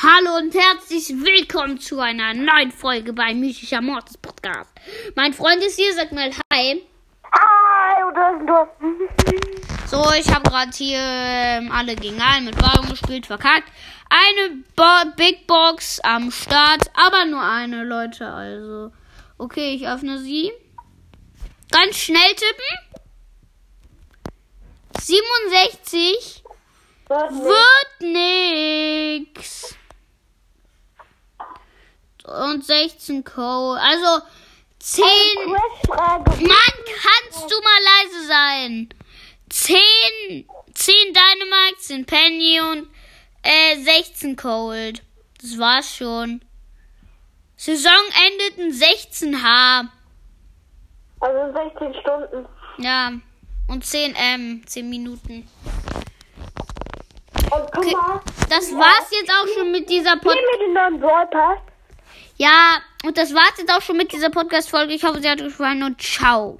Hallo und herzlich willkommen zu einer neuen Folge bei Mystischer Mortis Podcast. Mein Freund ist hier, sag mal Hi. Hi, ist So, ich habe gerade hier ähm, alle gegen alle mit Warum gespielt, verkackt. Eine Bo Big Box am Start, aber nur eine, Leute, also. Okay, ich öffne sie. Ganz schnell tippen. 67 wird Und 16 Code. Also 10. Questfrage. Mann, kannst du mal leise sein? 10, 10 Dynamite, 10 Penny und äh, 16 Cold. Das war's schon. Saison endet in 16H. Also 16 Stunden. Ja. Und 10 M, 10 Minuten. Und guck Okay, Das war's jetzt auch schon mit dieser Podcast. mit dem neuen Broadcast. Ja, und das war's jetzt auch schon mit dieser Podcast-Folge. Ich hoffe, sie hat euch gefallen und ciao.